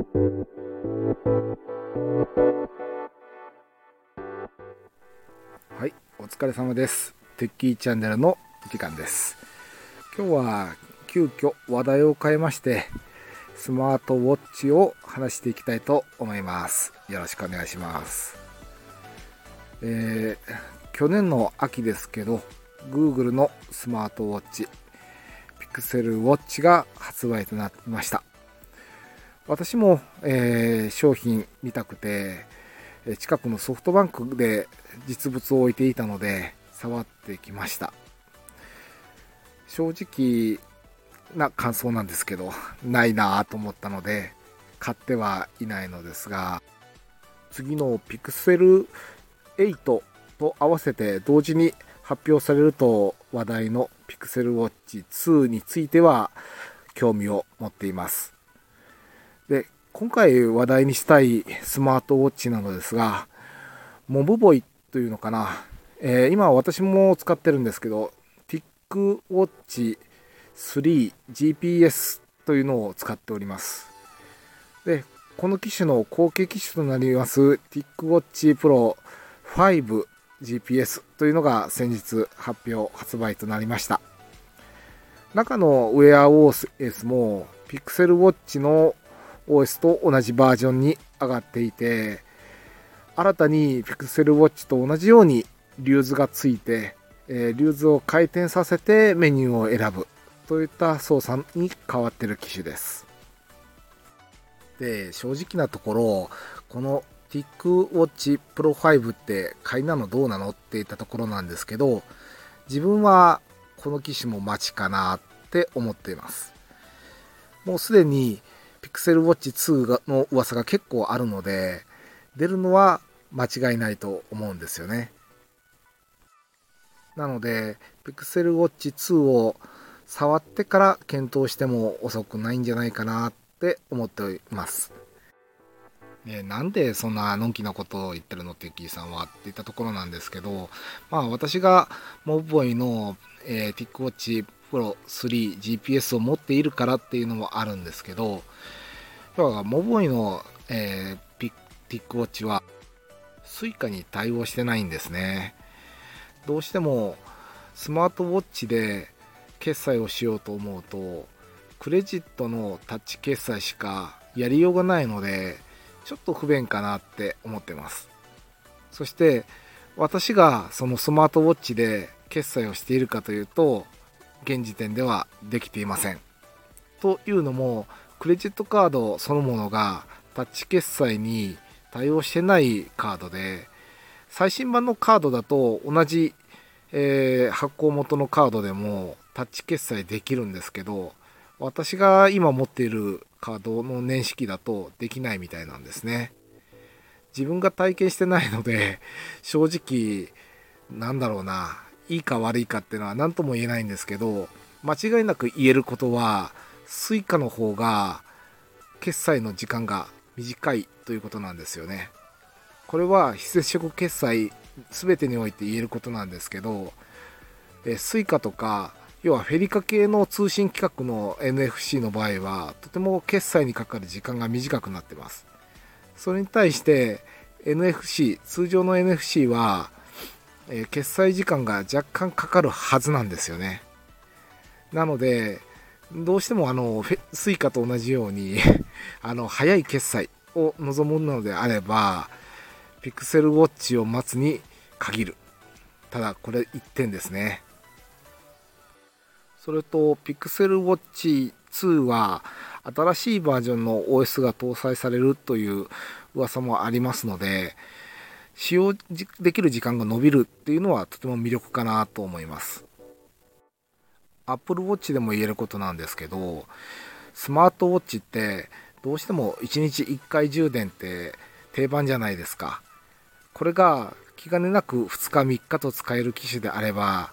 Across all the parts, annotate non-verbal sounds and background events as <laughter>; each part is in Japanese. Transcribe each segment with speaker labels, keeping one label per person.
Speaker 1: はい、お疲れ様です。テッキーチャンネルの時間です。今日は急遽話題を変えまして、スマートウォッチを話していきたいと思います。よろしくお願いします。えー、去年の秋ですけど、Google のスマートウォッチ、Pixel ウォッチが発売となりました。私も、えー商品見たくて、近くのソフトバンクで実物を置いていたので触ってきました。正直な感想なんですけどないなぁと思ったので買ってはいないのですが次の Pixel 8と合わせて同時に発表されると話題の Pixel Watch 2については興味を持っています。今回話題にしたいスマートウォッチなのですがモブボイというのかな、えー今私も使ってるんですけど TicWatch 3 GPS というのを使っております。でこの機種の後継機種となります TicWatch Pro 5 GPS というのが先日発表発売となりました。中のウェア OS も Pixel Watch の OS と同じバージョンに上がっていて新たに Pixel Watch と同じようにリューズがついて、えーリューズを回転させてメニューを選ぶといった操作に変わってる機種です。で正直なところこの TicWatch Pro 5って買いなのどうなのって言ったところなんですけど自分はこの機種も待ちかなって思っています。もうすでに Pixel Watch 2がの噂が結構あるので出るのは間違いないと思うんですよね。なので Pixel Watch 2を触ってから検討しても遅くないんじゃないかなって思っています。ねなんでそんなのんきなことを言ってるのテッキーさんはって言ったところなんですけどまあ私がモブボイの、えー、TicWatch Pro 3 GPS を持っているからっていうのもあるんですけど要はモボイの、えー、ピ TicWatch は Suica に対応してないんですね。どうしてもスマートウォッチで決済をしようと思うとクレジットのタッチ決済しかやりようがないのでちょっと不便かなって思ってます。そして私がそのスマートウォッチで決済をしているかというと現時点ではできていません。というのもクレジットカードそのものがタッチ決済に対応してないカードで最新版のカードだと同じ、えー発行元のカードでもタッチ決済できるんですけど私が今持っているカードの年式だとできないみたいなんですね。自分が体験してないので正直なんだろうないいか悪いかっていうのは何とも言えないんですけど間違いなく言えることは Suica の方が決済の時間が短いということなんですよね。これは非接触決済全てにおいて言えることなんですけどえ Suica とか要はフェリカ系の通信規格の NFC の場合はとても決済にかかる時間が短くなってます。それに対して NFC 通常の NFC は、え決済時間が若干かかるはずなんですよね。なのでどうしてもあのフェ Suica と同じように <laughs> あの早い決済を望むのであれば Pixel Watch を待つに限る。ただこれ1点ですね。それと Pixel Watch 2は新しいバージョンの OS が搭載されるという噂もありますので使用できる時間が伸びるっていうのはとても魅力かなと思います。Apple Watch でも言えることなんですけどスマートウォッチってどうしても1日1回充電って定番じゃないですか。これが気兼ねなく2日3日と使える機種であれば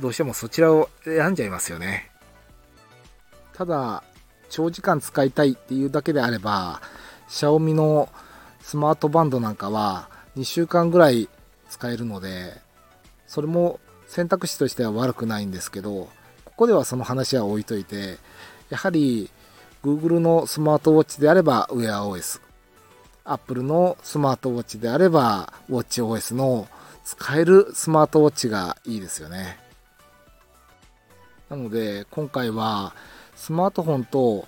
Speaker 1: どうしてもそちらを選んじゃいますよね。ただ長時間使いたいっていうだけであればシャオミのスマートバンドなんかは2週間ぐらい使えるのでそれも選択肢としては悪くないんですけどここではその話は置いといてやはり Google のスマートウォッチであれば WearOS、Apple のスマートウォッチであれば WatchOS の使えるスマートウォッチがいいですよね。なので今回はスマートフォンと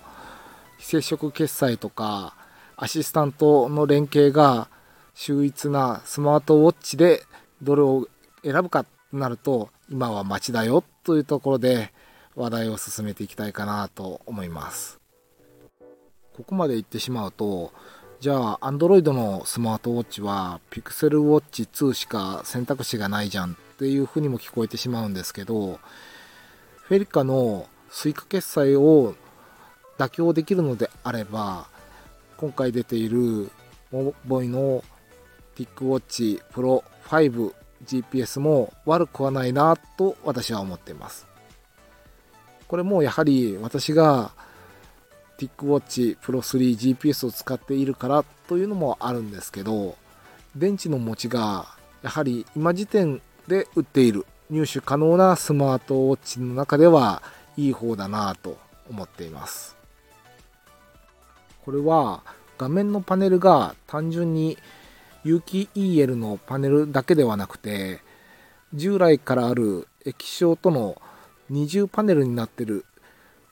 Speaker 1: 非接触決済とかアシスタントの連携が秀逸なスマートウォッチでどれを選ぶかとなると今は待ちだよというところで話題を進めていきたいかなと思います。ここまで言ってしまうとじゃあ Android のスマートウォッチは Pixel Watch 2しか選択肢がないじゃんっていうふうにも聞こえてしまうんですけどフェリカの Suica 決済を妥協できるのであれば今回出ているモボイの TicWatch Pro 5 GPS も悪くはないなと私は思っています。これもやはり私が TicWatch Pro 3 GPS を使っているからというのもあるんですけど電池の持ちがやはり今時点で売っている入手可能なスマートウォッチの中ではいい方だなと思っています。これは画面のパネルが単純に有機 EL のパネルだけではなくて従来からある液晶との二重パネルになってる。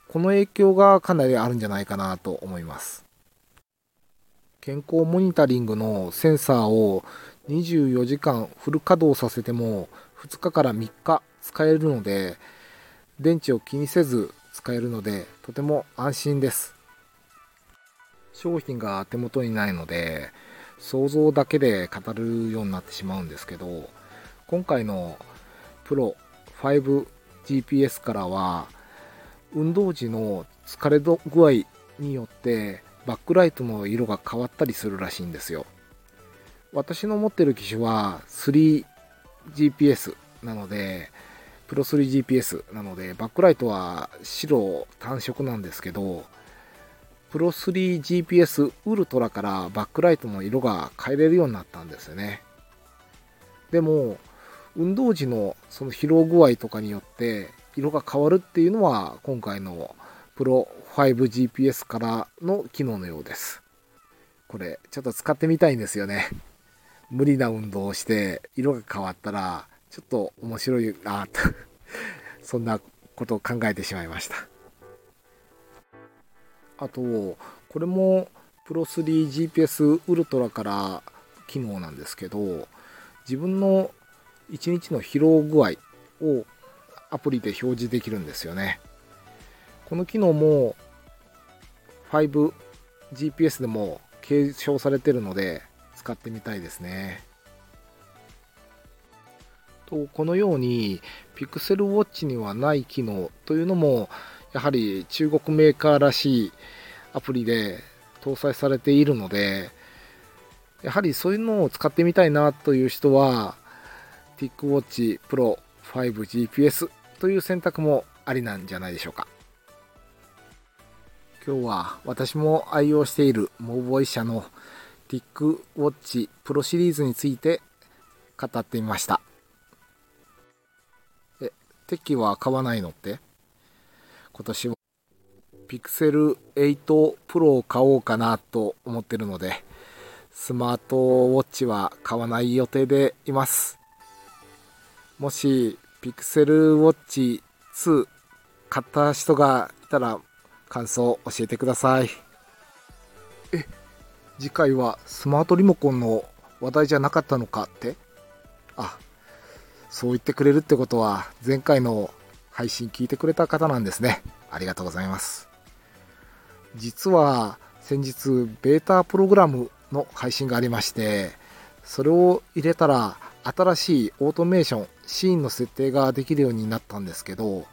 Speaker 1: この影響がかなりあるんじゃないかなと思います。健康モニタリングのセンサーを24時間フル稼働させても2日から3日使えるので電池を気にせず使えるのでとても安心です。商品が手元にないので想像だけで語るようになってしまうんですけど今回のプロ GPS からは運動時の疲れ度具合によってバックライトの色が変わったりするらしいんですよ。私の持ってる機種は 3GPS なのでプロ 3GPS なのでバックライトは白単色なんですけどプロ 3GPS ウルトラからバックライトの色が変えれるようになったんですよね。でも運動時のその疲労具合とかによって色が変わるっていうのは今回のプロ 5GPS からの機能のようです。これちょっと使ってみたいんですよね。無理な運動をして色が変わったらちょっと面白いなと <laughs> そんなことを考えてしまいました。あとこれもプロ 3GPS ウルトラから機能なんですけど自分の1日の疲労具合をアプリで表示できるんですよね。この機能も 5GPS でも継承されてるので使ってみたいですね。とこのように Pixel Watch にはない機能というのもやはり中国メーカーらしいアプリで搭載されているのでやはりそういうのを使ってみたいなという人は TicWatch Pro 5GPS という選択もありなんじゃないでしょうか。今日は私も愛用しているモーボイ社の TicWatch Pro シリーズについて語ってみました。えテッキは買わないのって？今年は Pixel 8 Pro を買おうかなと思ってるのでスマートウォッチは買わない予定でいます。もし Pixel Watch 2買った人がいたら感想を教えてください。え次回はスマートリモコンの話題じゃなかったのかって？あそう言ってくれるってことは前回の配信聞いてくれた方なんですね。ありがとうございます。実は先日ベータプログラムの配信がありましてそれを入れたら新しいオートメーションシーンの設定ができるようになったんですけど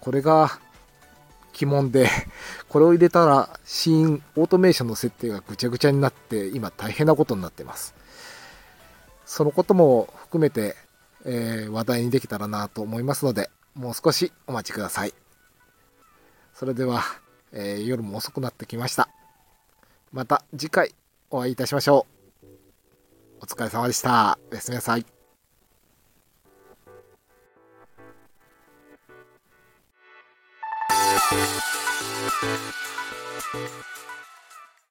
Speaker 1: これが鬼門で <laughs> これを入れたらシーンオートメーションの設定がぐちゃぐちゃになって今大変なことになってます。そのことも含めて、えー、話題にできたらなと思いますのでもう少しお待ちください。それでは、えー、夜も遅くなってきました。また次回お会いいたしましょう。お疲れ様でした。おやすみなさい。
Speaker 2: す